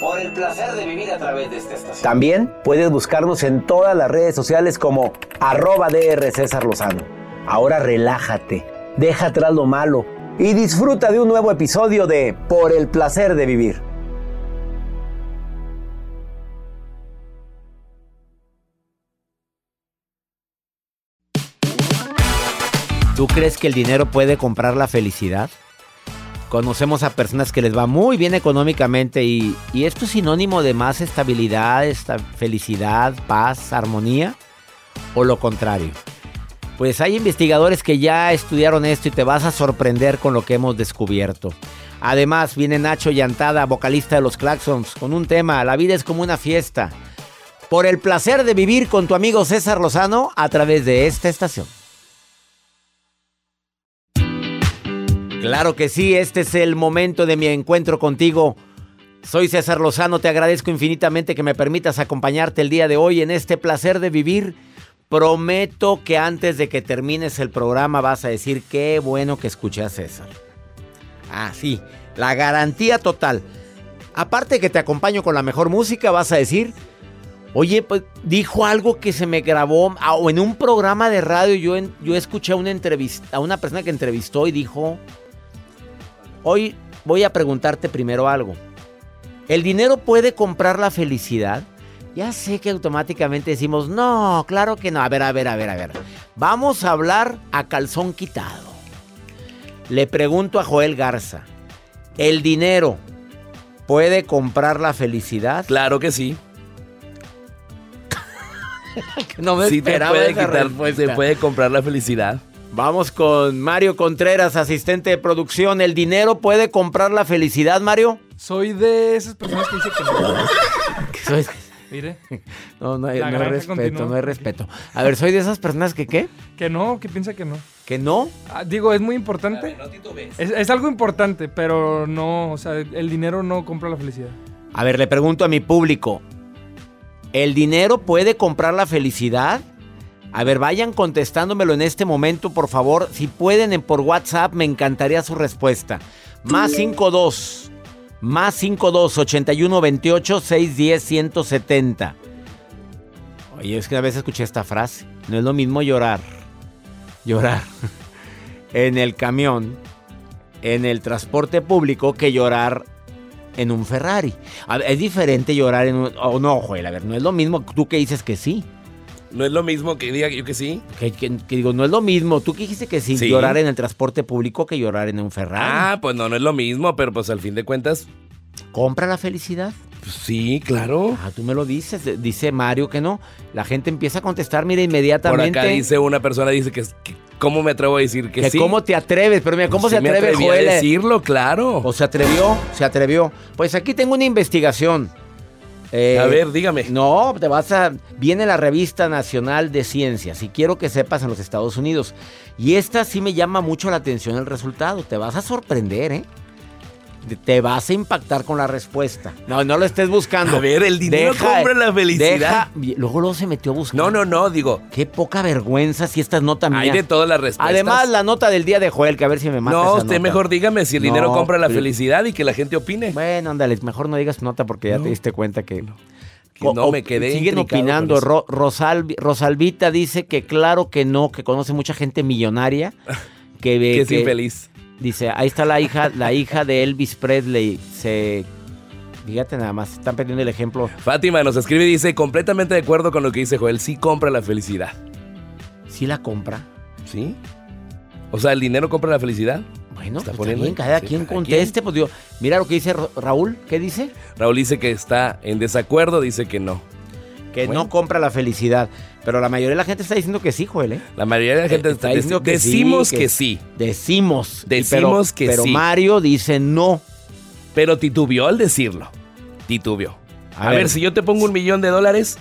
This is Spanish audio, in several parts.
Por el placer de vivir a través de esta estación. También puedes buscarnos en todas las redes sociales como arroba DR César Lozano. Ahora relájate, deja atrás lo malo y disfruta de un nuevo episodio de Por el placer de vivir. ¿Tú crees que el dinero puede comprar la felicidad? Conocemos a personas que les va muy bien económicamente y, esto es sinónimo de más estabilidad, esta felicidad, paz, armonía o lo contrario. Pues hay investigadores que ya estudiaron esto y te vas a sorprender con lo que hemos descubierto. Además, viene Nacho Llantada, vocalista de los Claxons, con un tema, La vida es como una fiesta. Por el placer de vivir con tu amigo César Lozano a través de esta estación. Claro que sí, este es el momento de mi encuentro contigo. Soy César Lozano, te agradezco infinitamente que me permitas acompañarte el día de hoy en este placer de vivir. Prometo que antes de que termines el programa vas a decir qué bueno que escuché a César. Ah, sí, la garantía total. Aparte que te acompaño con la mejor música, vas a decir, oye, pues dijo algo que se me grabó, ah, o en un programa de radio yo, yo escuché a una entrevista, a una persona que entrevistó y dijo, hoy voy a preguntarte primero algo. ¿El dinero puede comprar la felicidad? Ya sé que automáticamente decimos, no, claro que no. A ver, a ver, a ver, a ver. Vamos a hablar a calzón quitado. Le pregunto a Joel Garza, ¿el dinero puede comprar la felicidad? Claro que sí. no me sí te esperaba puede, quitar, te puede comprar la felicidad. Vamos con Mario Contreras, asistente de producción. ¿El dinero puede comprar la felicidad, Mario? Soy de esas personas que dicen que no. Soy- Mire, No, no hay, no hay respeto, continúa. no hay respeto. A ver, soy de esas personas que qué? que no, que piensa que no. Que no. Ah, digo, es muy importante. Es, es algo importante, pero no, o sea, el dinero no compra la felicidad. A ver, le pregunto a mi público. ¿El dinero puede comprar la felicidad? A ver, vayan contestándomelo en este momento, por favor. Si pueden en por WhatsApp, me encantaría su respuesta. Más 52. Más 52 81 28 610 170. Oye, es que a veces escuché esta frase. No es lo mismo llorar. Llorar. en el camión. En el transporte público que llorar en un Ferrari. Es diferente llorar en un... Oh, no, Joel, a ver, no es lo mismo tú que dices que sí. No es lo mismo que diga yo que sí. Que, que- que digo, no es lo mismo. Tú que dijiste que sí, Sí. llorar en el transporte público que llorar en un Ferrari. Ah, pues no, no es lo mismo, pero pues al fin de cuentas, ¿Compra la felicidad? pues sí, claro. Ah, tú me lo dices. Dice Mario que no. La gente empieza a contestar, mira, Por inmediatamente. acá dice una persona, dice que, que ¿cómo me atrevo a decir que, que sí? ¿Cómo te atreves? Pero mira, ¿cómo Pues se sí me atreve atreví Joel? a decirlo, claro. ¿O se atrevió? Se atrevió. Pues aquí tengo una investigación. Eh, a ver, dígame. No, te vas a. Viene la revista nacional de ciencias y quiero que sepas en los Estados Unidos. Y esta sí me llama mucho la atención el resultado. Te vas a sorprender, ¿eh? Te vas a impactar con la respuesta. No, no lo estés buscando. A ver, el dinero compra la felicidad. deja- luego, luego se metió a buscar. No, no, no, digo. Qué poca vergüenza si esta es nota mía. Hay de todas las respuestas. Además, la nota del día de Joel, que a ver si me mata No, esa usted nota. mejor dígame si el dinero No, compra la pero- felicidad y que la gente opine. Bueno, ándale, mejor no digas tu nota porque ya No. te diste cuenta que... Que no me quedé Siguen opinando. Ro- Rosalvi- Rosalvita dice que claro que no, que conoce mucha gente millonaria. Que, ve Que es infeliz. Dice, ahí está la hija, la hija de Elvis Presley. Se... Fíjate nada más, están perdiendo el ejemplo. Fátima nos escribe y dice, completamente de acuerdo con lo que dice Joel, sí compra la felicidad. ¿Sí la compra? ¿Sí? O sea, ¿el dinero compra la felicidad? Bueno, Está pues poniendo- también cada sí, quien cada conteste. Pues digo, mira lo que dice Ra- Raúl. ¿Qué dice? Raúl dice que está en desacuerdo, dice que no. Que Bueno. no compra la felicidad. Pero la mayoría de la gente está diciendo que sí, Joel, ¿eh? La mayoría de la gente Eh, está diciendo que sí, decimos que- que sí, Decimos. Decimos pero, que pero sí. Mario dice no. pero titubeó al decirlo. Titubeó. A A, ver. ver. si yo te pongo un millón de dólares.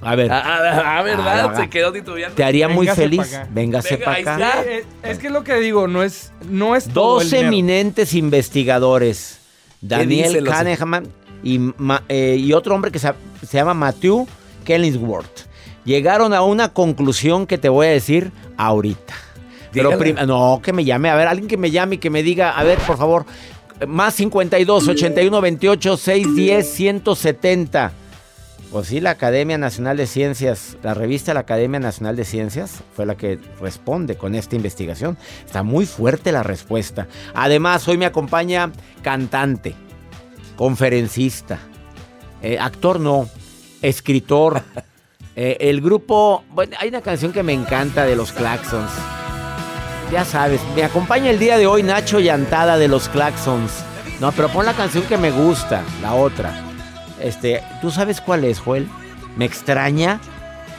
A ver, Ah, ¿verdad? Ah, Se quedó titubeando. te haría muy Véngase feliz. acá. Véngase Venga, para acá. está. Eh, es que es lo que digo, no es, no es todo el Dos dinero. eminentes investigadores, Daniel Kahneman y, Ma- eh, y otro hombre que se, se llama Matthew Kellingsworth, llegaron a una conclusión que te voy a decir ahorita. Pero no, que me llame, a ver, alguien que me llame y que me diga, a ver, por favor, más 52 81 28 610 170. Pues sí, la Academia Nacional de Ciencias, la revista La Academia Nacional de Ciencias fue la que responde con esta investigación. Está muy fuerte la respuesta. Además, hoy me acompaña cantante, conferencista, eh, actor no, escritor. Eh, el grupo, bueno, hay una canción que me encanta de los Claxons. Ya sabes, me acompaña el día de hoy Nacho Llantada de los Claxons. No, pero pon la canción que me gusta, la otra. Este, ¿tú sabes cuál es, Joel? Me extraña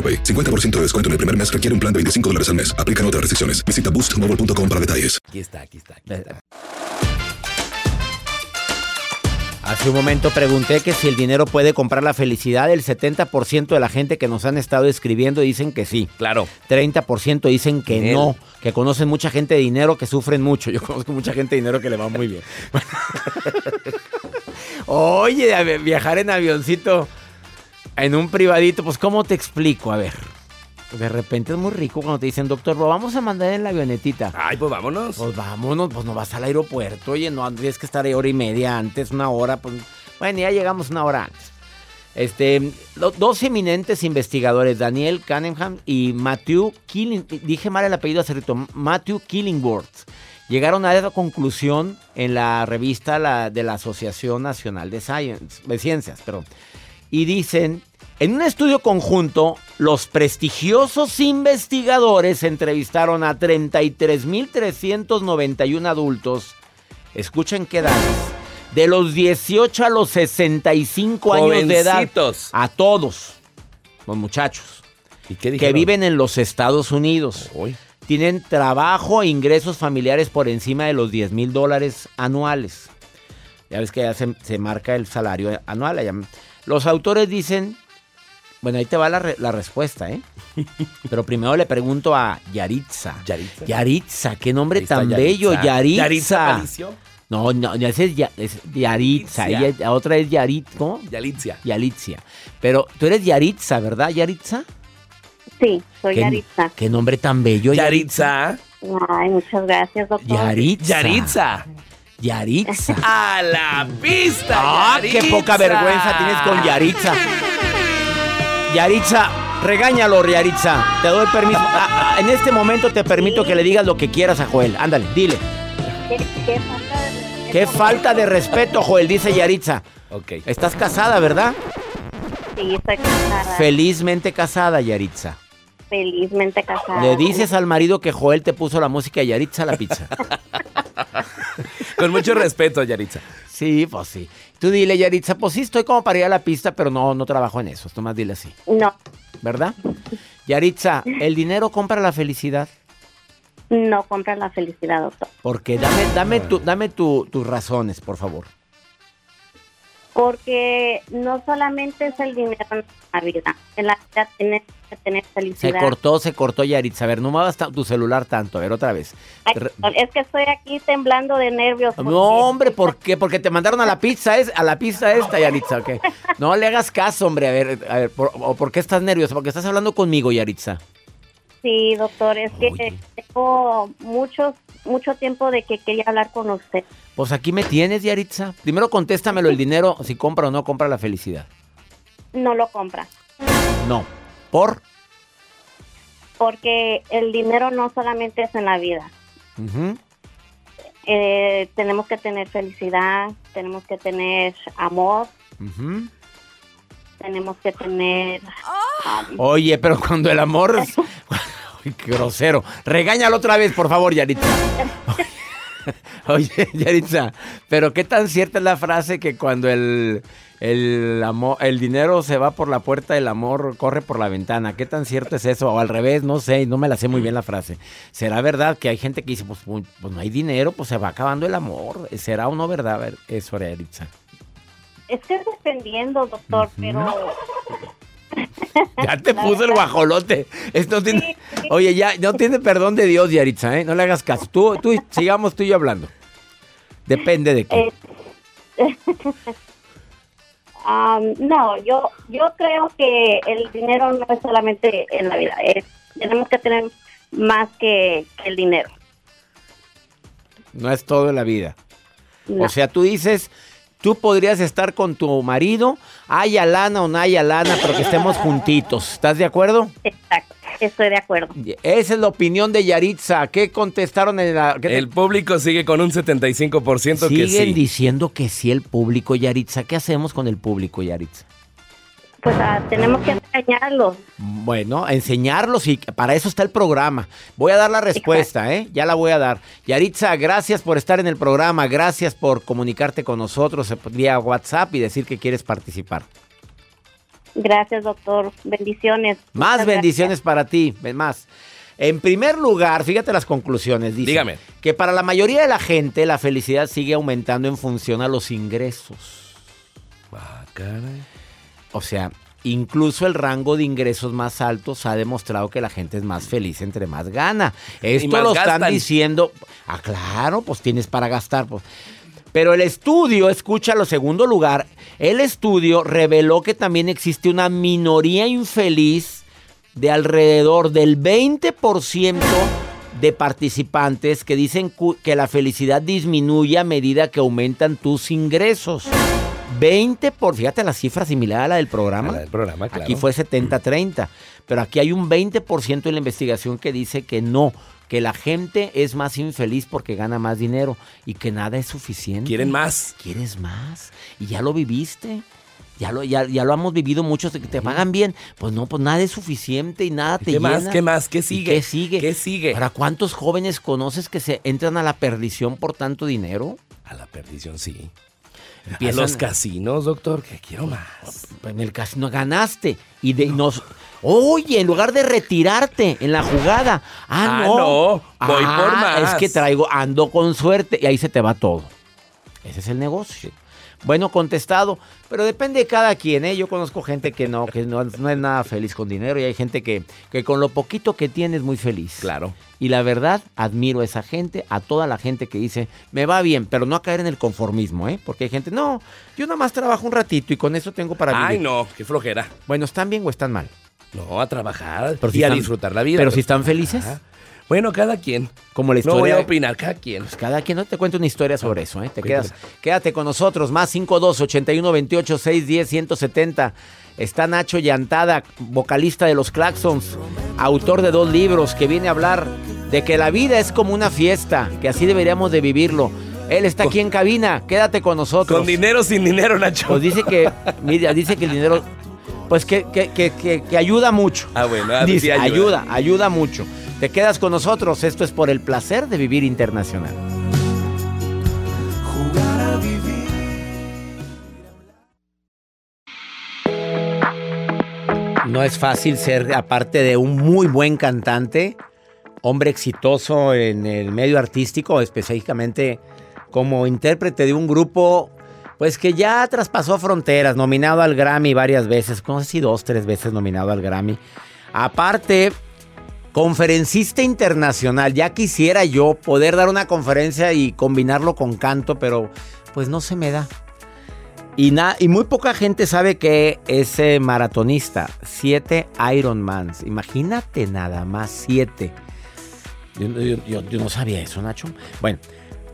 AroPay. 50% de descuento en el primer mes requiere un plan de 25 dólares al mes. Aplican otras restricciones. Visita boostmobile.com para detalles. Aquí está, aquí está. Aquí está. Hace un momento pregunté que si el dinero puede comprar la felicidad. El 70% de la gente que nos han estado escribiendo dicen que sí. Claro. 30% dicen que no, que conocen mucha gente de dinero que sufren mucho. Yo conozco mucha gente de dinero que le va muy bien. Oye, viajar en avioncito en un privadito, pues ¿cómo te explico? A ver, de repente es muy rico cuando te dicen, doctor, lo vamos a mandar en la avionetita. Ay, pues vámonos. Pues vámonos, pues no vas al aeropuerto, oye, no tienes que estar ahí hora y media antes, una hora, pues bueno, ya llegamos una hora antes. Este, dos eminentes investigadores, Daniel Cunningham y Matthew Killing, dije mal el apellido hace rato, Matthew Killingworth, llegaron a esa conclusión en la revista la- de la Asociación Nacional de, Science, de Ciencias, perdón. Y dicen, en un estudio conjunto, los prestigiosos investigadores entrevistaron a 33.391 adultos. Escuchen qué edades. De los 18 a los 65 años de edad. A todos. Los muchachos. ¿Y qué Que viven en los Estados Unidos. Tienen trabajo e ingresos familiares por encima de los 10 mil dólares anuales. Ya ves que ya se, se marca el salario anual. allá. Los autores dicen, bueno, ahí te va la, re- la respuesta, ¿eh? Pero primero le pregunto a Yaritza. Yaritza. Yaritza, qué nombre tan bello, Yaritza. Yaritza. No, no, ya ese es, Ya- es Yaritza. Yaritza. Ella- la otra es Yarit, ¿cómo? Yalitzia. Yalitzia. Pero tú eres Yaritza, ¿verdad, Yaritza? Sí, soy ¿Qué, Yaritza. Qué nombre tan bello, Yaritza. Ay, muchas gracias, doctor. Yaritza. Yaritza. Yaritza. ¡A la pista! Ah, qué poca vergüenza tienes con Yaritza. Yaritza, regáñalo, Yaritza. Te doy permiso. Ah, ah, en este momento te permito que le digas lo que quieras a Joel. Ándale, dile. ¿Qué, qué falta de respeto? Qué falta de respeto, Joel, dice Yaritza. Ok. Estás casada, ¿verdad? Sí, estoy casada. Felizmente casada, Yaritza. felizmente casada. Le dices al marido que Joel te puso la música de Yaritza a la pizza. Con mucho respeto, Yaritza. Sí, pues sí. Tú dile, Yaritza, pues sí, estoy como para ir a la pista, pero no, no trabajo en eso. Tú más dile así, No, ¿verdad? Yaritza, ¿el dinero compra la felicidad? no compra la felicidad, doctor. Porque dame, dame, tu, dame tu- tus razones, por favor. Porque no solamente es el dinero la vida. En la vida tienes que tener Se cortó, se cortó, Yaritza. A ver, no muevas tu celular tanto. A ver, otra vez. Ay, es que estoy aquí temblando de nervios. porque- No, hombre, ¿por qué? Porque te mandaron a la pizza, es, a la pizza esta, Yaritza, ¿ok? No le hagas caso, hombre. A ver, a ver, por, o ¿por qué estás nerviosa? Porque estás hablando conmigo, Yaritza. Sí, doctor, es que tengo mucho, mucho tiempo de que quería hablar con usted. Pues aquí me tienes, Yaritza. Primero contéstamelo el dinero, si compra o no compra la felicidad. No lo compra. No. ¿Por? Porque el dinero no solamente es en la vida. Eh, tenemos que tener felicidad, tenemos que tener amor, tenemos que tener... um, Oye, pero cuando el amor... es- Uy, qué grosero. Regáñalo otra vez, por favor, Yaritza. Oye, Yaritza, pero qué tan cierta es la frase que cuando el, el, amor, el dinero se va por la puerta, el amor corre por la ventana. ¿Qué tan cierto es eso? O al revés, no sé, no me la sé muy bien la frase. ¿Será verdad que hay gente que dice, pues, pues, pues no hay dinero, pues se va acabando el amor? ¿Será o no verdad eso, Yaritza? es que es dependiendo, doctor, pero... Ya te La puso el guajolote. Esto tiene... Sí, sí. Oye, ya no tiene perdón de Dios, Yaritza, ¿eh? No le hagas caso. Tú, tú, sigamos tú y yo hablando. Depende de qué. Eh, um, no, yo, yo creo que el dinero no es solamente en la vida, es- tenemos que tener más que, que el dinero. No es todo en la vida. No. O sea, tú dices, tú podrías estar con tu marido, haya lana o no haya lana, pero que estemos juntitos. ¿Estás de acuerdo? Exacto, estoy de acuerdo. Esa es la opinión de Yaritza. ¿Qué contestaron en la... qué El público sigue con un 75% que Siguen sí. diciendo que sí el público, Yaritza. ¿Qué hacemos con el público, Yaritza? Pues ah, tenemos que engañarlos. Bueno, enseñarlos y para eso está el programa. Voy a dar la respuesta, ¿eh? Ya la voy a dar. Yaritza, gracias por estar en el programa, gracias por comunicarte con nosotros eh, vía WhatsApp y decir que quieres participar. Gracias, doctor. Bendiciones. Más Muchas bendiciones para ti, ven más. En primer lugar, fíjate las conclusiones. Dice Dígame. Que para la mayoría de la gente la felicidad sigue aumentando en función a los ingresos. Ah, caray. O sea, incluso el rango de ingresos más altos ha demostrado que la gente es más feliz entre más gana. Esto más lo están gastan. diciendo. Ah, claro, pues tienes para gastar. Pues. Pero el estudio, escucha lo segundo lugar, el estudio reveló que también existe una minoría infeliz de alrededor del 20% de participantes que dicen que la felicidad disminuye a medida que aumentan tus ingresos. 20 por, fíjate la cifra similar a la del programa. A la del programa, claro. Aquí fue 70-30, pero aquí hay un 20% de la investigación que dice que no, que la gente es más infeliz porque gana más dinero y que nada es suficiente. ¿Quieren más? ¿Quieres más? Y ya lo viviste. Ya lo, ya, ya lo hemos vivido muchos de que te pagan bien. Pues no, pues nada es suficiente y nada te ¿Qué llena. más? ¿Qué más? ¿Qué ¿Y sigue? ¿Qué sigue? ¿Qué sigue? Ahora, ¿cuántos jóvenes conoces que se entran a la perdición por tanto dinero? A la perdición, sí. Empiezan- A los casinos, doctor, que quiero más. En el casino ganaste y de, nos... Oye, en lugar de retirarte en la jugada. Ah, Ah, no. no, voy Ah, por más. Es que traigo, ando con suerte y ahí se te va todo. Ese es el negocio. Bueno, contestado, pero depende de cada quien, ¿eh? Yo conozco gente que no, que no, no es nada feliz con dinero y hay gente que, que con lo poquito que tiene es muy feliz. Claro. Y la verdad, admiro a esa gente, a toda la gente que dice, me va bien, pero no a caer en el conformismo, ¿eh? Porque hay gente, no, yo nada más trabajo un ratito y con eso tengo para vivir. Ay, no, qué flojera. Bueno, ¿están bien o están mal? No, a trabajar Pero y si a están- disfrutar la vida. pero si están felices. Ajá. Bueno, cada quien. Como la No voy historia. a opinar, cada quien. Pues cada quien no te cuenta una historia sobre eso, ¿eh? Te quedas, quédate con nosotros, más 52 81 28 610 170. Está Nacho Llantada, vocalista de los Claxons, autor de dos libros que viene a hablar de que la vida es como una fiesta, que así deberíamos de vivirlo. Él está aquí en cabina, quédate con nosotros. Con dinero sin dinero, Nacho. Pues dice que, mira, dice que el dinero, pues que, que, que, que- que ayuda mucho. Ah, bueno, ah, Dice, sí ayuda. ayuda, ayuda mucho. Te quedas con nosotros, esto es por el placer de vivir internacional. No es fácil ser, aparte de un muy buen cantante, hombre exitoso en el medio artístico, específicamente como intérprete de un grupo, pues que ya traspasó fronteras, nominado al Grammy varias veces, no sé si dos, tres veces nominado al Grammy. Aparte, conferencista internacional, ya quisiera yo poder dar una conferencia y combinarlo con canto, pero pues no se me da. Y, y muy poca gente sabe que es eh, maratonista. Siete Ironmans. Imagínate nada más, siete. Yo- yo no sabía eso, Nacho. Bueno,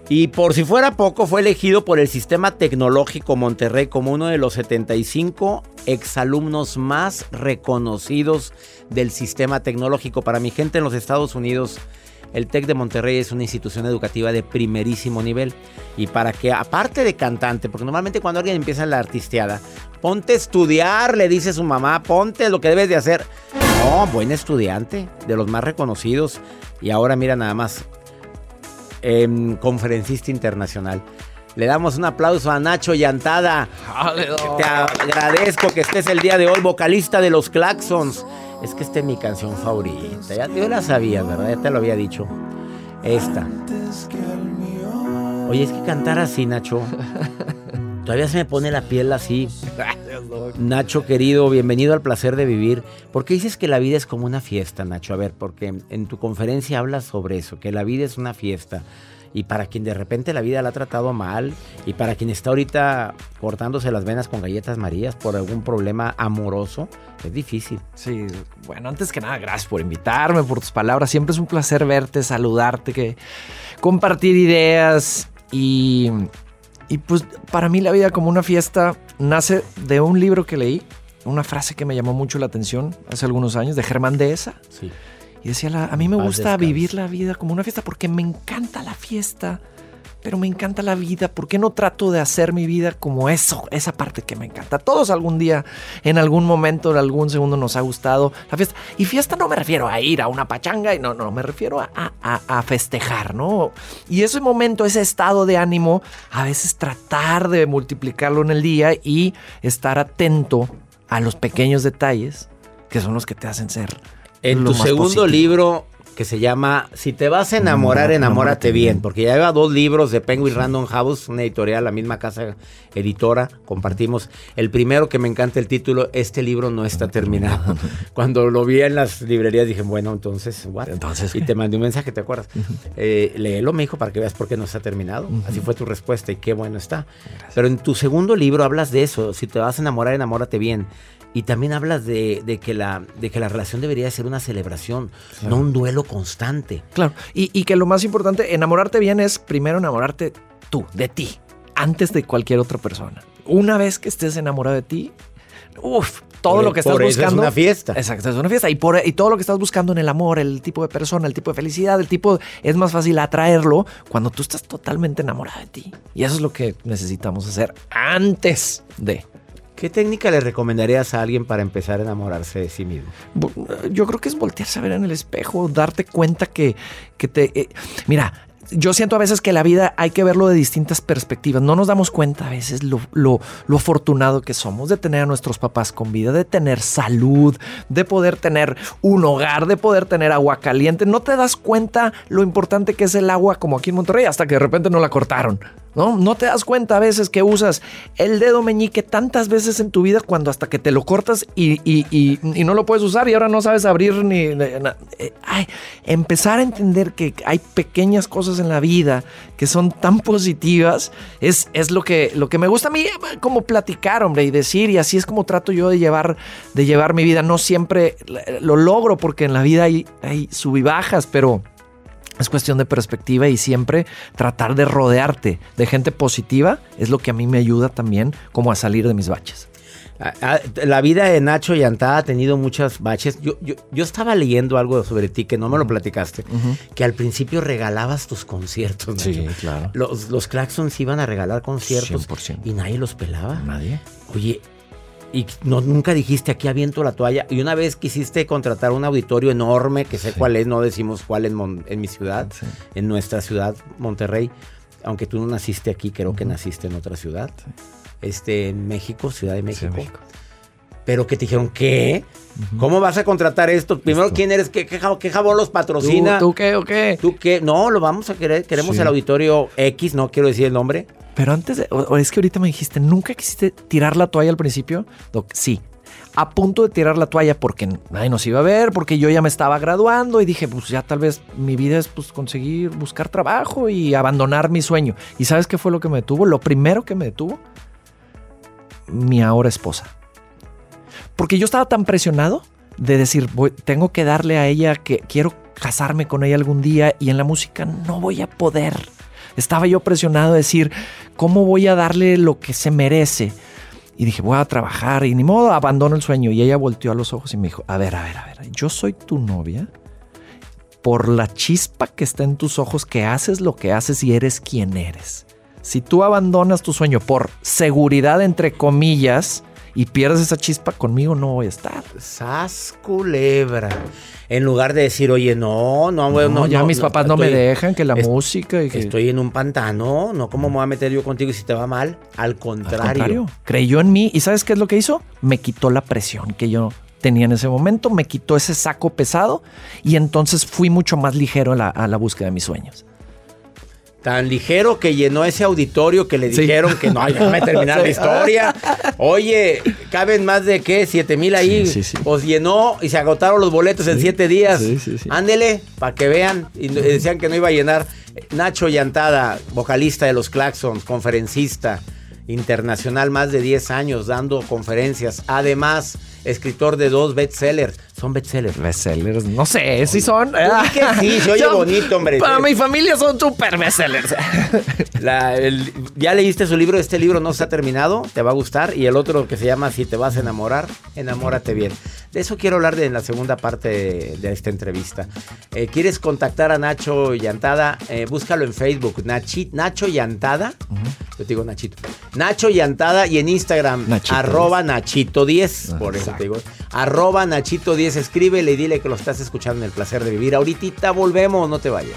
y por si fuera poco, fue elegido por el Sistema Tecnológico Monterrey como uno de los 75 exalumnos más reconocidos del sistema tecnológico. Para mi gente en los Estados Unidos, el TEC de Monterrey es una institución educativa de primerísimo nivel. Y para que, aparte de cantante, porque normalmente cuando alguien empieza la artisteada, ponte a estudiar, le dice su mamá, ponte lo que debes de hacer. No, buen estudiante, de los más reconocidos. Y ahora mira nada más, em, conferencista internacional. Le damos un aplauso a Nacho Llantada. Te agradezco que estés el día de hoy, vocalista de los Claxons. Es que esta es mi canción favorita. Ya yo la sabía, ¿verdad? Ya te lo había dicho. Esta. Oye, es que cantar así, Nacho. Todavía se me pone la piel así. Nacho, querido, bienvenido al placer de vivir. ¿Por qué dices que la vida es como una fiesta, Nacho? A ver, porque en tu conferencia hablas sobre eso, que la vida es una fiesta. Y para quien de repente la vida la ha tratado mal, y para quien está ahorita cortándose las venas con galletas marías por algún problema amoroso, es difícil. Sí, bueno, antes que nada, gracias por invitarme, por tus palabras. Siempre es un placer verte, saludarte, que compartir ideas y, y pues para mí la vida como una fiesta nace de un libro que leí, una frase que me llamó mucho la atención hace algunos años de Germán Dehesa. Sí. Y decía, la- a mí me Paz gusta vivir la vida como una fiesta porque me encanta la fiesta, pero me encanta la vida. ¿Por qué no trato de hacer mi vida como eso, esa parte que me encanta? Todos algún día, en algún momento, en algún segundo nos ha gustado la fiesta. Y fiesta no me refiero a ir a una pachanga, y no, no, me refiero a, a- a festejar, ¿no? Y ese momento, ese estado de ánimo, a veces tratar de multiplicarlo en el día y estar atento a los pequeños detalles que son los que te hacen ser. En tu segundo positivo. libro que se llama Si te vas a enamorar, enamórate bien, porque ya lleva dos libros de Penguin Random House, una editorial, la misma casa editora, compartimos. El primero que me encanta el título, este libro no está terminado. Cuando lo vi en las librerías dije, bueno, entonces, what? Entonces, y te mandé un mensaje, ¿te acuerdas? Eh, léelo, me dijo, para que veas por qué no está terminado. Así fue tu respuesta y qué bueno está. Pero en tu segundo libro hablas de eso, si te vas a enamorar, enamórate bien. Y también hablas de, de que, la, de que la relación debería ser una celebración, no un duelo constante. Claro, y, y que lo más importante, enamorarte bien es primero enamorarte tú, de ti, antes de cualquier otra persona. Una vez que estés enamorado de ti, uff, todo Por- lo que estás por eso es buscando. una fiesta. Exacto, es una fiesta. Y, por, y todo lo que estás buscando en el amor, el tipo de persona, el tipo de felicidad, el tipo. Es más fácil atraerlo cuando tú estás totalmente enamorado de ti. Y eso es lo que necesitamos hacer antes de. ¿Qué técnica le recomendarías a alguien para empezar a enamorarse de sí mismo? Yo creo que es voltearse a ver en el espejo, darte cuenta que, que te... eh, mira, yo siento a veces que la vida hay que verlo de distintas perspectivas. No nos damos cuenta a veces lo, lo, afortunado que somos de tener a nuestros papás con vida, de tener salud, de poder tener un hogar, de poder tener agua caliente. No te das cuenta lo importante que es el agua como aquí en Monterrey hasta que de repente no la cortaron. ¿No? No te das cuenta a veces que usas el dedo meñique tantas veces en tu vida cuando hasta que te lo cortas y, y- y- no lo puedes usar y ahora no sabes abrir ni... ni- eh, empezar a entender que hay pequeñas cosas en la vida que son tan positivas es, es lo, que, lo que me gusta a mí como platicar, hombre, y decir y así es como trato yo de llevar, de llevar mi vida. No siempre lo logro porque en la vida hay, hay bajas, pero Es cuestión de perspectiva y siempre tratar de rodearte de gente positiva es lo que a mí me ayuda también como a salir de mis baches. Ah, ah, La vida de Nacho Yantá ha tenido muchas baches. Yo, yo, yo estaba leyendo algo sobre ti que no me lo platicaste. Que al principio regalabas tus conciertos. Sí, claro. Los, los Claxons iban a regalar conciertos 100%. y nadie los pelaba. Nadie. Oye, y no, nunca dijiste aquí aviento la toalla. Y una vez quisiste contratar un auditorio enorme, que sé Sí. cuál es, no decimos cuál en, Mon- en mi ciudad, Sí. en nuestra ciudad, Monterrey. Aunque tú no naciste aquí, creo que naciste en otra ciudad. Este, en México, Ciudad de México. México. Pero que te dijeron, ¿qué? ¿Cómo vas a contratar esto? Primero, ¿quién eres? ¿Qué, qué, jab- qué jabón los patrocina? ¿Tú, tú qué o qué? ¿Tú qué? No, lo vamos a querer. Queremos Sí. el auditorio X, no quiero decir el nombre. Pero antes, de, o- o es que ahorita me dijiste, ¿nunca quisiste tirar la toalla al principio? Doc, sí. A punto de tirar la toalla porque nadie nos iba a ver, porque yo ya me estaba graduando y dije, pues ya tal vez mi vida es pues conseguir buscar trabajo y abandonar mi sueño. ¿Y sabes qué fue lo que me detuvo? Lo primero que me detuvo, mi ahora esposa. Porque yo estaba tan presionado de decir, voy- tengo que darle a ella que quiero casarme con ella algún día y en la música no voy a poder. Estaba yo presionado de decir, ¿cómo voy a darle lo que se merece? Y dije, voy a trabajar y ni modo, abandono el sueño. Y ella volteó a los ojos y me dijo, a ver, a ver, a ver, yo soy tu novia por la chispa que está en tus ojos que haces lo que haces y eres quien eres. Si tú abandonas tu sueño por seguridad, entre comillas, y pierdes esa chispa, conmigo no voy a estar. Sas culebra. En lugar de decir, oye, no, no, No, no, ya no, mis no, papás no me dejan, que la es- música y que... Estoy en un pantano, no, ¿cómo me voy a meter yo contigo si te va mal? Al Al contrario. contrario, creyó en mí y ¿sabes qué es lo que hizo? Me quitó la presión que yo tenía en ese momento, me quitó ese saco pesado y entonces fui mucho más ligero a la, a la búsqueda de mis sueños. Tan ligero que llenó ese auditorio que le Sí. dijeron que no, déjame terminar la historia. Oye, caben más de qué, siete mil ahí. Sí, sí, sí. Pues llenó y se agotaron los boletos en siete días. Sí, sí, sí. Ándele, para que vean. Y decían que no iba a llenar. Nacho Llantada, vocalista de los Claxons, conferencista internacional, más de 10 años dando conferencias. Además, escritor de dos bestsellers. Son bestsellers. Bestsellers, no sé, si son. di que sí, se oye Son- bonito, hombre. Para mi familia son super bestsellers. La- el- ya leíste su libro, este libro no está terminado, te va a gustar. Y el otro que se llama Si te vas a enamorar, enamórate bien. De eso quiero hablar de, en la segunda parte de, de esta entrevista. Eh, ¿Quieres contactar a Nacho Llantada? Eh, búscalo en Facebook, Nachi- Nacho Llantada. Yo te digo Nachito. Nacho Llantada y en Instagram, Nachito arroba Nachito10. Ah, por eso. Arroba Nachito10. Escríbele y dile que lo estás escuchando en el placer de vivir. Ahorita volvemos, no te vayas.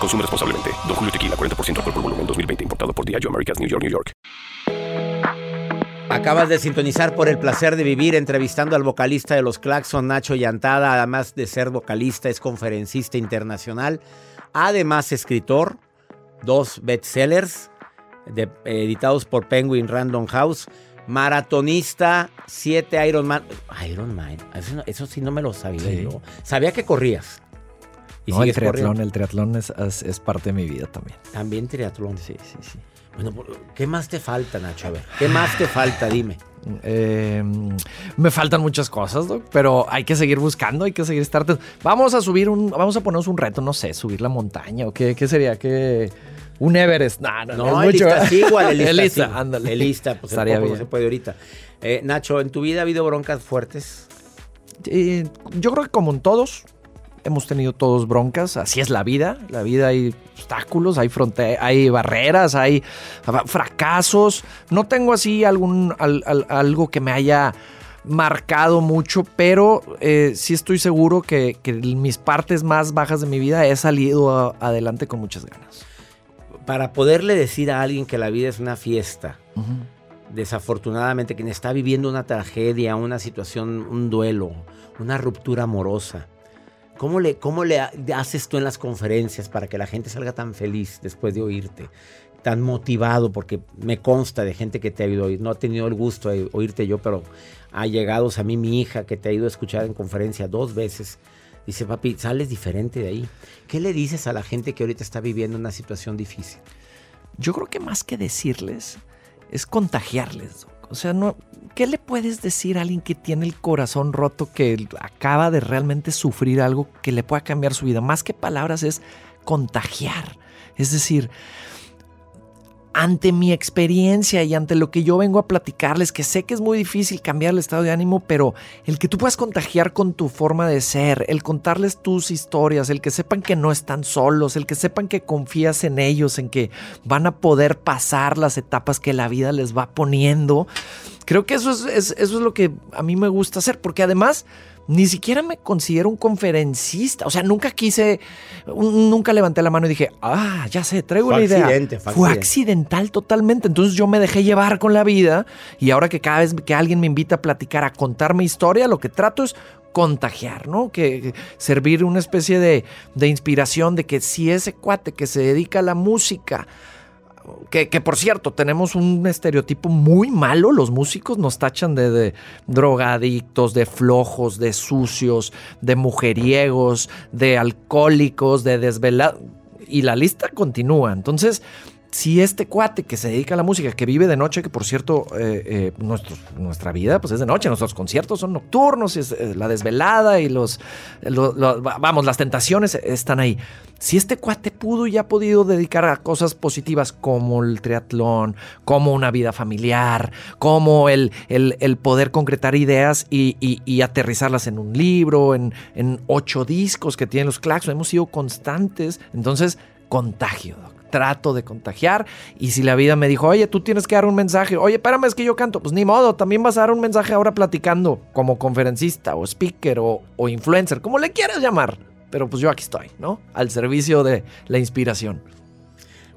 Consume responsablemente. Don Julio Tequila, 40% alcohol por volumen, 2020. Importado por Diageo Americas, New York, New York. Acabas de sintonizar por el placer de vivir entrevistando al vocalista de los Claxon, Nacho Llantada. Además de ser vocalista, es conferencista internacional. Además, escritor. Dos bestsellers de- editados por Penguin Random House. Maratonista, siete Ironman. Ironman, eso, eso sí no me lo sabía Sí. yo. Sabía que corrías. Y No, el triatlón, corriendo. el triatlón es, es- parte de mi vida también. También triatlón. Sí, sí, sí. Bueno, ¿qué más te falta, Nacho? A ver, ¿qué más te falta? Dime. Eh, me faltan muchas cosas, Doc, pero hay que seguir buscando, hay que seguir estar. Vamos a subir un, vamos a ponernos un reto, no sé, subir la montaña o qué, qué sería, que un Everest. No, no, No, es el mucho. sí, igual, el lista, ándale. El lista, pues Estaría no bien. se puede ahorita. Eh, Nacho, ¿en tu vida ha habido broncas fuertes? Eh, yo creo que como en todos, hemos tenido todos broncas, así es la vida, la vida hay obstáculos, hay hay barreras, hay fracasos. No tengo así algún algo que me haya marcado mucho, pero eh, sí estoy seguro que, mis partes más bajas de mi vida he salido adelante con muchas ganas. Para poderle decir a alguien que la vida es una fiesta, desafortunadamente quien está viviendo una tragedia, una situación, un duelo, una ruptura amorosa, ¿Cómo le, ¿Cómo le haces tú en las conferencias para que la gente salga tan feliz después de oírte? Tan motivado, porque me consta de gente que te ha ido. No he tenido el gusto de oírte yo, pero ha llegado a mí mi hija que te ha ido a escuchar en conferencia dos veces. Dice, papi, sales diferente de ahí. ¿Qué le dices a la gente que ahorita está viviendo una situación difícil? Yo creo que más que decirles, es contagiarles. O sea, no, ¿qué le puedes decir a alguien que tiene el corazón roto, que acaba de realmente sufrir algo que le pueda cambiar su vida? Más que palabras es contagiar. Es decir, ante mi experiencia y ante lo que yo vengo a platicarles, que sé que es muy difícil cambiar el estado de ánimo, pero el que tú puedas contagiar con tu forma de ser, el contarles tus historias, el que sepan que no están solos, el que sepan que confías en ellos, en que van a poder pasar las etapas que la vida les va poniendo, creo que eso es, eso es lo que a mí me gusta hacer, porque además ni siquiera me considero un conferencista. O sea, nunca quise, nunca levanté la mano y dije, ah, ya sé, traigo una idea. fue, fue accidental totalmente. Entonces yo me dejé llevar con la vida y ahora que cada vez que alguien me invita a platicar, a contarme historia, lo que trato es contagiar, ¿no? Que, servir una especie de, de inspiración de que si ese cuate que se dedica a la música, que, por cierto, tenemos un estereotipo muy malo. Los músicos nos tachan de, drogadictos, de flojos, de sucios, de mujeriegos, de alcohólicos, de desvelados. Y la lista continúa. Entonces, si este cuate que se dedica a la música, que vive de noche, que por cierto, eh, eh, nuestra vida pues es de noche, nuestros conciertos son nocturnos, es, eh, la desvelada y los, vamos, las tentaciones están ahí. Si este cuate pudo y ha podido dedicar a cosas positivas como el triatlón, como una vida familiar, como el, el, poder concretar ideas y, aterrizarlas en un libro, en, ocho discos que tienen los Claxon, hemos sido constantes, entonces contagio, trato de contagiar. Y si la vida me dijo, oye, tú tienes que dar un mensaje, oye, espérame, es que yo canto, pues ni modo, también vas a dar un mensaje ahora platicando como conferencista o speaker o, o influencer, como le quieras llamar. Pero pues yo aquí estoy, ¿no? Al servicio de la inspiración.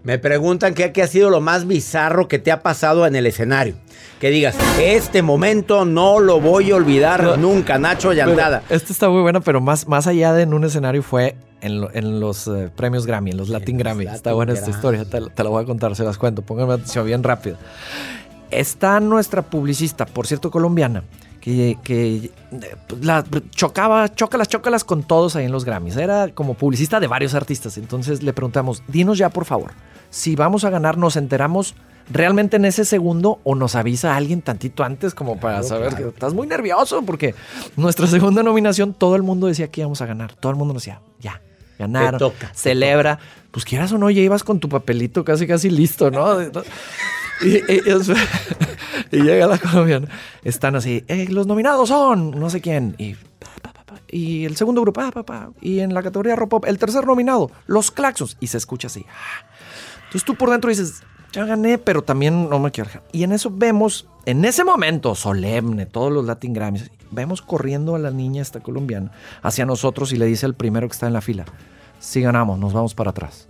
Me preguntan qué, ha sido lo más bizarro que te ha pasado en el escenario. Que digas, este momento no lo voy a olvidar nunca, Nacho Yandada. Esto está muy bueno, pero más, más allá de en un escenario fue en, los eh, premios Grammy, en los Latin Grammy. está buena esta historia, te, la voy a contar, se las cuento. Pónganme atención bien rápido. Está nuestra publicista, por cierto, colombiana, que, que la, chocaba, chócalas, chócalas con todos ahí en los Grammys. Era como publicista de varios artistas. Entonces le preguntamos, dinos ya por favor, si vamos a ganar, nos enteramos realmente en ese segundo o nos avisa alguien tantito antes como para saber que estás muy nervioso porque nuestra segunda nominación todo el mundo decía que íbamos a ganar. Todo el mundo nos decía, ya, ganaron, celebra. Pues quieras o no, ya ibas con tu papelito casi, casi listo, ¿no? y, llega la colombiana. Están así, eh, los nominados son no sé quién. Y, y el segundo grupo, y en la categoría rock el tercer nominado, los claxos. Y se escucha así. Entonces tú por dentro dices, ya gané, pero también no me quiero dejar. Y en eso vemos, en ese momento solemne, todos los Latin Grammys, vemos corriendo a la niña esta colombiana hacia nosotros y le dice al primero que está en la fila, si ganamos, nos vamos para atrás.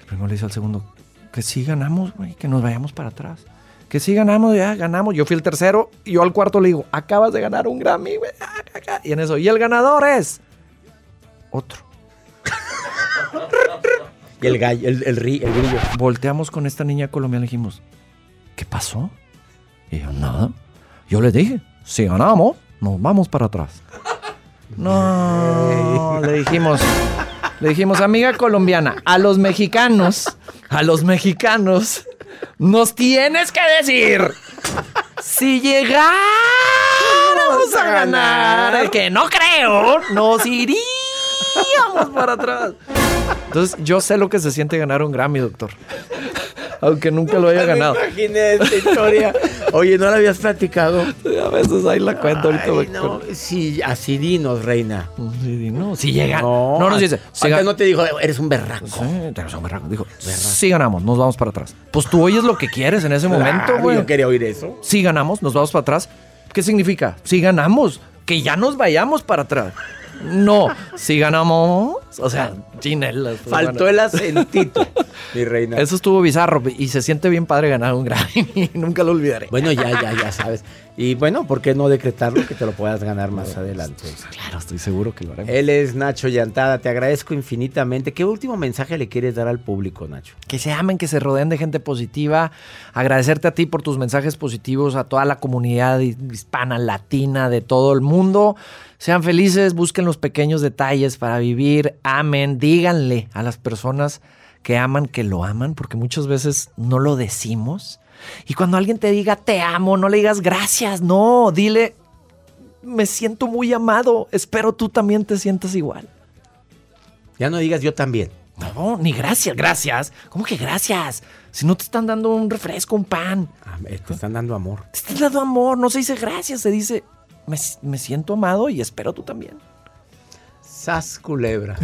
El primero le dice al segundo, que si ganamos, güey, que nos vayamos para atrás. Que si ganamos, ya ganamos. Yo fui el tercero y yo al cuarto le digo, acabas de ganar un Grammy, güey. Y en eso, y el ganador es otro. Y el, gallo, el, el, grillo. Volteamos con esta niña colombiana y dijimos, ¿qué pasó? Y yo, nada. Yo le dije, si ganamos, nos vamos para atrás. No, le dijimos, le dijimos, amiga colombiana, a los mexicanos, a los mexicanos, nos tienes que decir si llegáramos a ganar, que no creo, nos iríamos para atrás. Entonces, yo sé lo que se siente ganar un Grammy, doctor. aunque nunca lo haya ganado. Me imaginé esta historia. Oye, ¿no la habías platicado? A veces ahí la cuento ahorita. Ay, voy no, con- sí, así dinos, reina. Sí, no, si llega. No, No, nos dice. si no te dijo, eres un berraco. Sí, tenés un berraco. Dijo, sí ganamos, nos vamos para atrás. Pues tú oyes lo que quieres en ese momento, Claro, güey. Yo quería oír eso. Si ganamos, nos vamos para atrás. ¿Qué significa? Si ganamos, que ya nos vayamos para atrás. No, si ganamos. O sea, chinelas. pues, Faltó bueno. el acentito, mi reina. Eso estuvo bizarro y se siente bien padre ganar un Grammy. Nunca lo olvidaré. Bueno, ya, ya, ya sabes. Y bueno, ¿por qué no decretarlo que te lo puedas ganar más adelante? Claro, estoy seguro que lo haremos. Él es Nacho Llantada, te agradezco infinitamente. ¿Qué último mensaje le quieres dar al público, Nacho? Que se amen, que se rodeen de gente positiva. Agradecerte a ti por tus mensajes positivos, a toda la comunidad hispana, latina, de todo el mundo. Sean felices, busquen los pequeños detalles para vivir. Amen, díganle a las personas que aman que lo aman, porque muchas veces no lo decimos. Y cuando alguien te diga te amo, no le digas gracias, no, dile me siento muy amado, espero tú también te sientas igual. Ya no digas yo también. No, ni gracias, gracias. ¿Cómo que gracias? Si no te están dando un refresco, un pan. Ah, eh, Te están dando amor. Te están dando amor, no se dice gracias, se dice me, me siento amado y espero tú también. Sas culebra.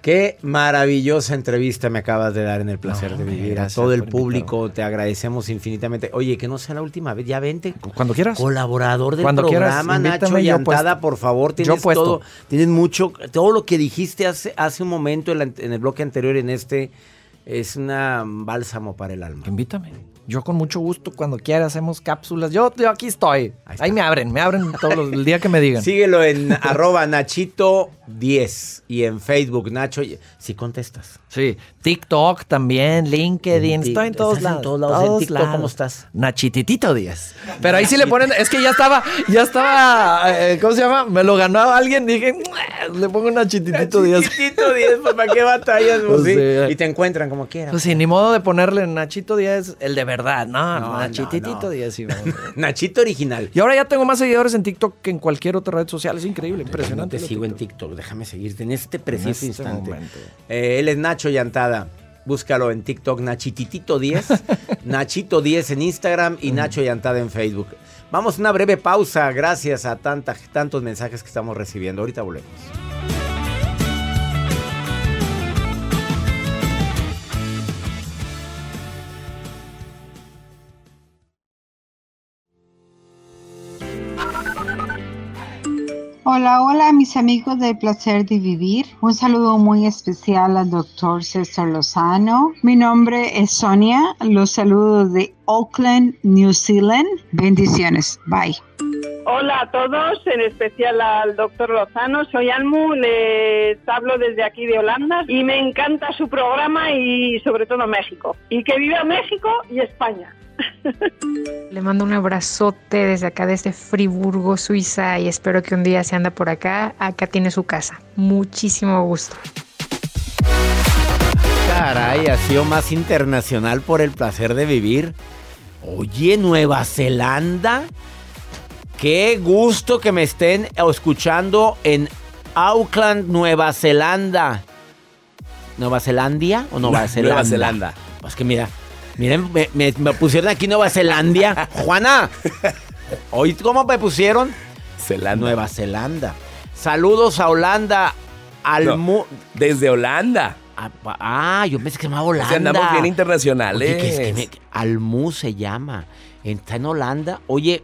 Qué maravillosa entrevista me acabas de dar en el placer No, de vivir. A todo el público te agradecemos infinitamente. Oye, que no sea la última vez, ya vente. Cuando quieras. Colaborador del Cuando quieras, programa, Nacho yo Llantada, puesto. por favor. Yo Tienes puesto. todo, tienes mucho, todo lo que dijiste hace, hace un momento en, la- en el bloque anterior, en este, es una bálsamo para el alma. Invítame. Yo con mucho gusto, cuando quieras, hacemos cápsulas. Yo, yo aquí estoy. Ahí me abren, me abren todos los, el día que me digan. Síguelo en arroba Nachito10 y en Facebook, Nacho. Si contestas. Sí, TikTok también, LinkedIn, estoy en todos estás en lados. todos lados. En TikTok, ¿cómo estás? Nachititito 10. Pero ahí sí le ponen, es que ya estaba, ya estaba, eh, ¿cómo se llama? Me lo ganó alguien, dije, le pongo Nachititito 10. Nachitito 10, pues ¿para qué batallas? Pues, sí. Y te encuentran como quieras. Pues sí, ni modo de ponerle Nachito 10, el de verdad. No, No, Nachititito no, no. 10. sí, vamos. Nachito original. y ahora ya tengo más seguidores en TikTok que en cualquier otra red social. Es increíble, No impresionante. te sigo en TikTok. Déjame seguirte en este preciso este instante. Eh, él es Nacho Llantada. Búscalo en TikTok, Nachititito 10, Nachito 10 en Instagram y Nacho Llantada en Facebook. Vamos a una breve pausa, gracias a tanta, tantos mensajes que estamos recibiendo. Ahorita volvemos. Hola, hola mis amigos del placer de vivir. Un saludo muy especial al doctor César Lozano. Mi nombre es Sonia. Los saludos de Auckland, New Zealand. Bendiciones. Bye. Hola a todos, en especial al doctor Lozano. Soy Almu, les hablo desde aquí de Holanda y me encanta su programa y sobre todo México. Y que viva México y España. Le mando un abrazote desde acá, desde Friburgo, Suiza, y espero que un día se anda por acá. Acá tiene su casa. Muchísimo gusto. Caray, ha sido más internacional por el placer de vivir. Oye, Nueva Zelanda. Qué gusto que me estén escuchando en Auckland, Nueva Zelanda. ¿Nueva Zelandia o Nueva Zelanda? Nueva Zelanda. Pues que mira, miren, me, me- me pusieron aquí Nueva Zelandia. Juana, ¿oí cómo me pusieron? Zelanda. Nueva Zelanda. Saludos a Holanda. Al No, mu- Desde Holanda. Ah, Ah, yo pensé que se llamaba O Holanda. sea, andamos bien internacionales. Oye, que es que me- Almú se llama. Está en Holanda. Oye,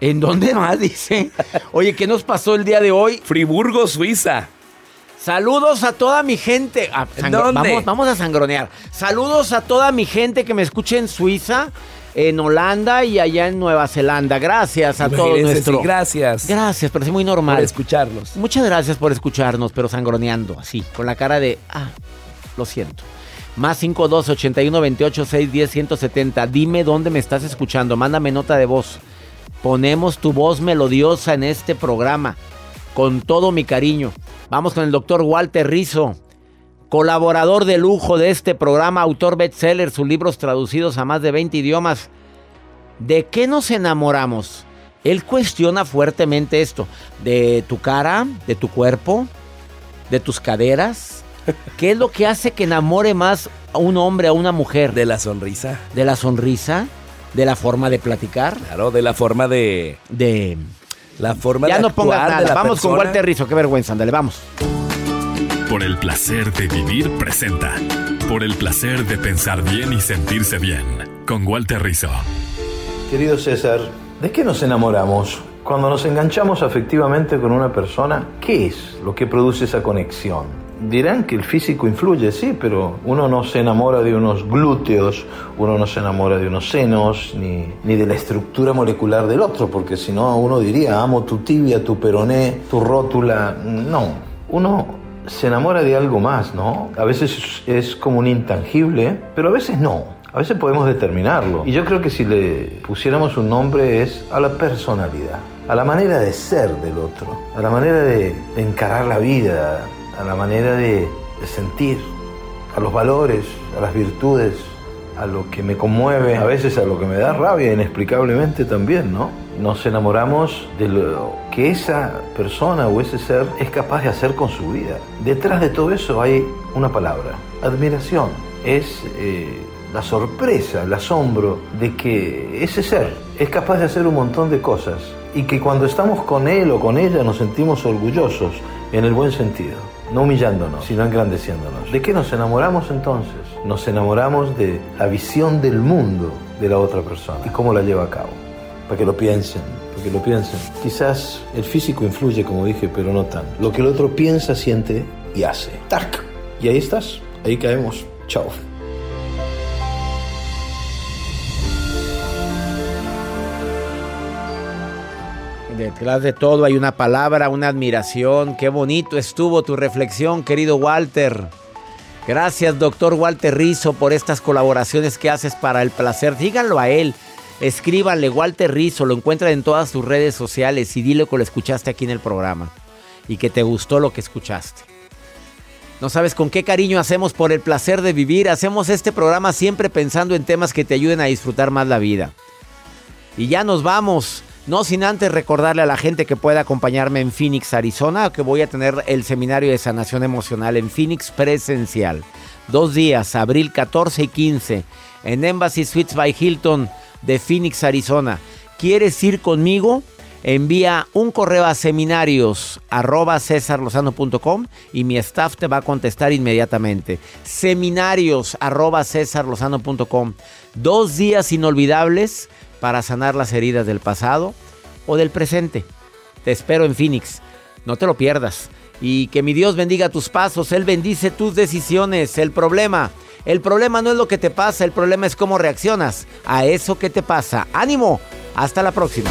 ¿en dónde más dice? Oye, ¿qué nos pasó el día de hoy? Friburgo, Suiza. Saludos a toda mi gente. Ah, ¿Dónde? Vamos, vamos a sangronear. Saludos a toda mi gente que me escucha en Suiza, en Holanda y allá en Nueva Zelanda. Gracias a todos nuestros. sí, gracias Gracias, parece muy por normal. escucharnos. Muchas gracias por escucharnos, pero sangroneando, así, con la cara de, ah, lo siento. Más 52 81 28 6 10 170. Dime dónde me estás escuchando. Mándame nota de voz. Ponemos tu voz melodiosa en este programa. Con todo mi cariño. Vamos con el doctor Walter Rizzo. Colaborador de lujo de este programa, autor bestseller, sus libros traducidos a más de 20 idiomas. ¿De qué nos enamoramos? Él cuestiona fuertemente esto. De tu cara, de tu cuerpo, de tus caderas, ¿Qué es lo que hace que enamore más a un hombre, a una mujer? De la sonrisa. ¿De la sonrisa? ¿De la forma de platicar? Claro, de la forma de... De... La forma ya de no pongas nada. la Vamos con. Walter Rizzo. Qué vergüenza. Ándale, vamos. Por el placer de vivir presenta. Por el placer de pensar bien y sentirse bien. Con Walter Rizzo. Querido César, ¿de qué nos enamoramos? Cuando nos enganchamos afectivamente con una persona, ¿qué es lo que produce esa conexión? Dirán que el físico influye, sí, pero uno no se enamora de unos glúteos, uno no se enamora de unos senos, ni, ni de la estructura molecular del otro, porque si no uno diría, amo tu tibia, tu peroné, tu rótula. No, uno se enamora de algo más, ¿no? A veces es- como un intangible, pero a veces no. A veces podemos determinarlo. Y yo creo que si le pusiéramos un nombre es a la personalidad, a la manera de ser del otro, a la manera de encarar la vida, a la manera de, sentir, a los valores, a las virtudes, a lo que me conmueve, a veces a lo que me da rabia inexplicablemente también, ¿no? Nos enamoramos de lo que esa persona o ese ser es capaz de hacer con su vida. Detrás de todo eso hay una palabra, admiración. Es eh, la sorpresa, el asombro de que ese ser es capaz de hacer un montón de cosas y que cuando estamos con él o con ella nos sentimos orgullosos en el buen sentido, no humillándonos, sino engrandeciéndonos. ¿De qué nos enamoramos entonces? Nos enamoramos de la visión del mundo de la otra persona y cómo la lleva a cabo. Para que lo piensen, para que lo piensen. Quizás el físico influye, como dije, pero no tan. Lo que el otro piensa, siente y hace. ¡Tac! Y ahí estás, ahí caemos. Chao. Detrás de todo hay una palabra, una admiración. Qué bonito estuvo tu reflexión, querido Walter. Gracias, doctor Walter Rizzo, por estas colaboraciones que haces para el placer. Díganlo a él. Escríbanle Walter Rizzo, lo encuentran en todas sus redes sociales y dile que lo escuchaste aquí en el programa y que te gustó lo que escuchaste. No sabes con qué cariño hacemos por el placer de vivir. Hacemos este programa siempre pensando en temas que te ayuden a disfrutar más la vida. Y ya nos vamos. No sin antes recordarle a la gente que pueda acompañarme en Phoenix, Arizona, que voy a tener el seminario de sanación emocional en Phoenix presencial. Dos días, abril 14 y 15, en Embassy Suites by Hilton de Phoenix, Arizona. ¿Quieres ir conmigo? Envía un correo a seminarios arroba y mi staff te va a contestar inmediatamente. Seminarios arroba cesarlozano.com. Dos días inolvidables para sanar las heridas del pasado o del presente. Te espero en Phoenix. No te lo pierdas. Y que mi Dios bendiga tus pasos. Él bendice tus decisiones. El problema, el problema no es lo que te pasa, el problema es cómo reaccionas a eso que te pasa. Ánimo. Hasta la próxima.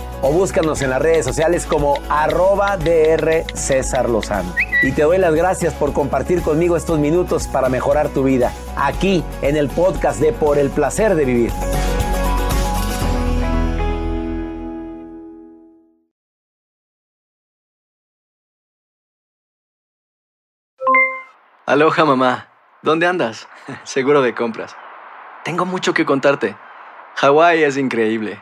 o búscanos en las redes sociales como arroba DR César Lozano. Y te doy las gracias por compartir conmigo estos minutos para mejorar tu vida, aquí en el podcast de Por el Placer de Vivir. Aloha mamá, ¿dónde andas? Seguro de compras. Tengo mucho que contarte. Hawái es increíble.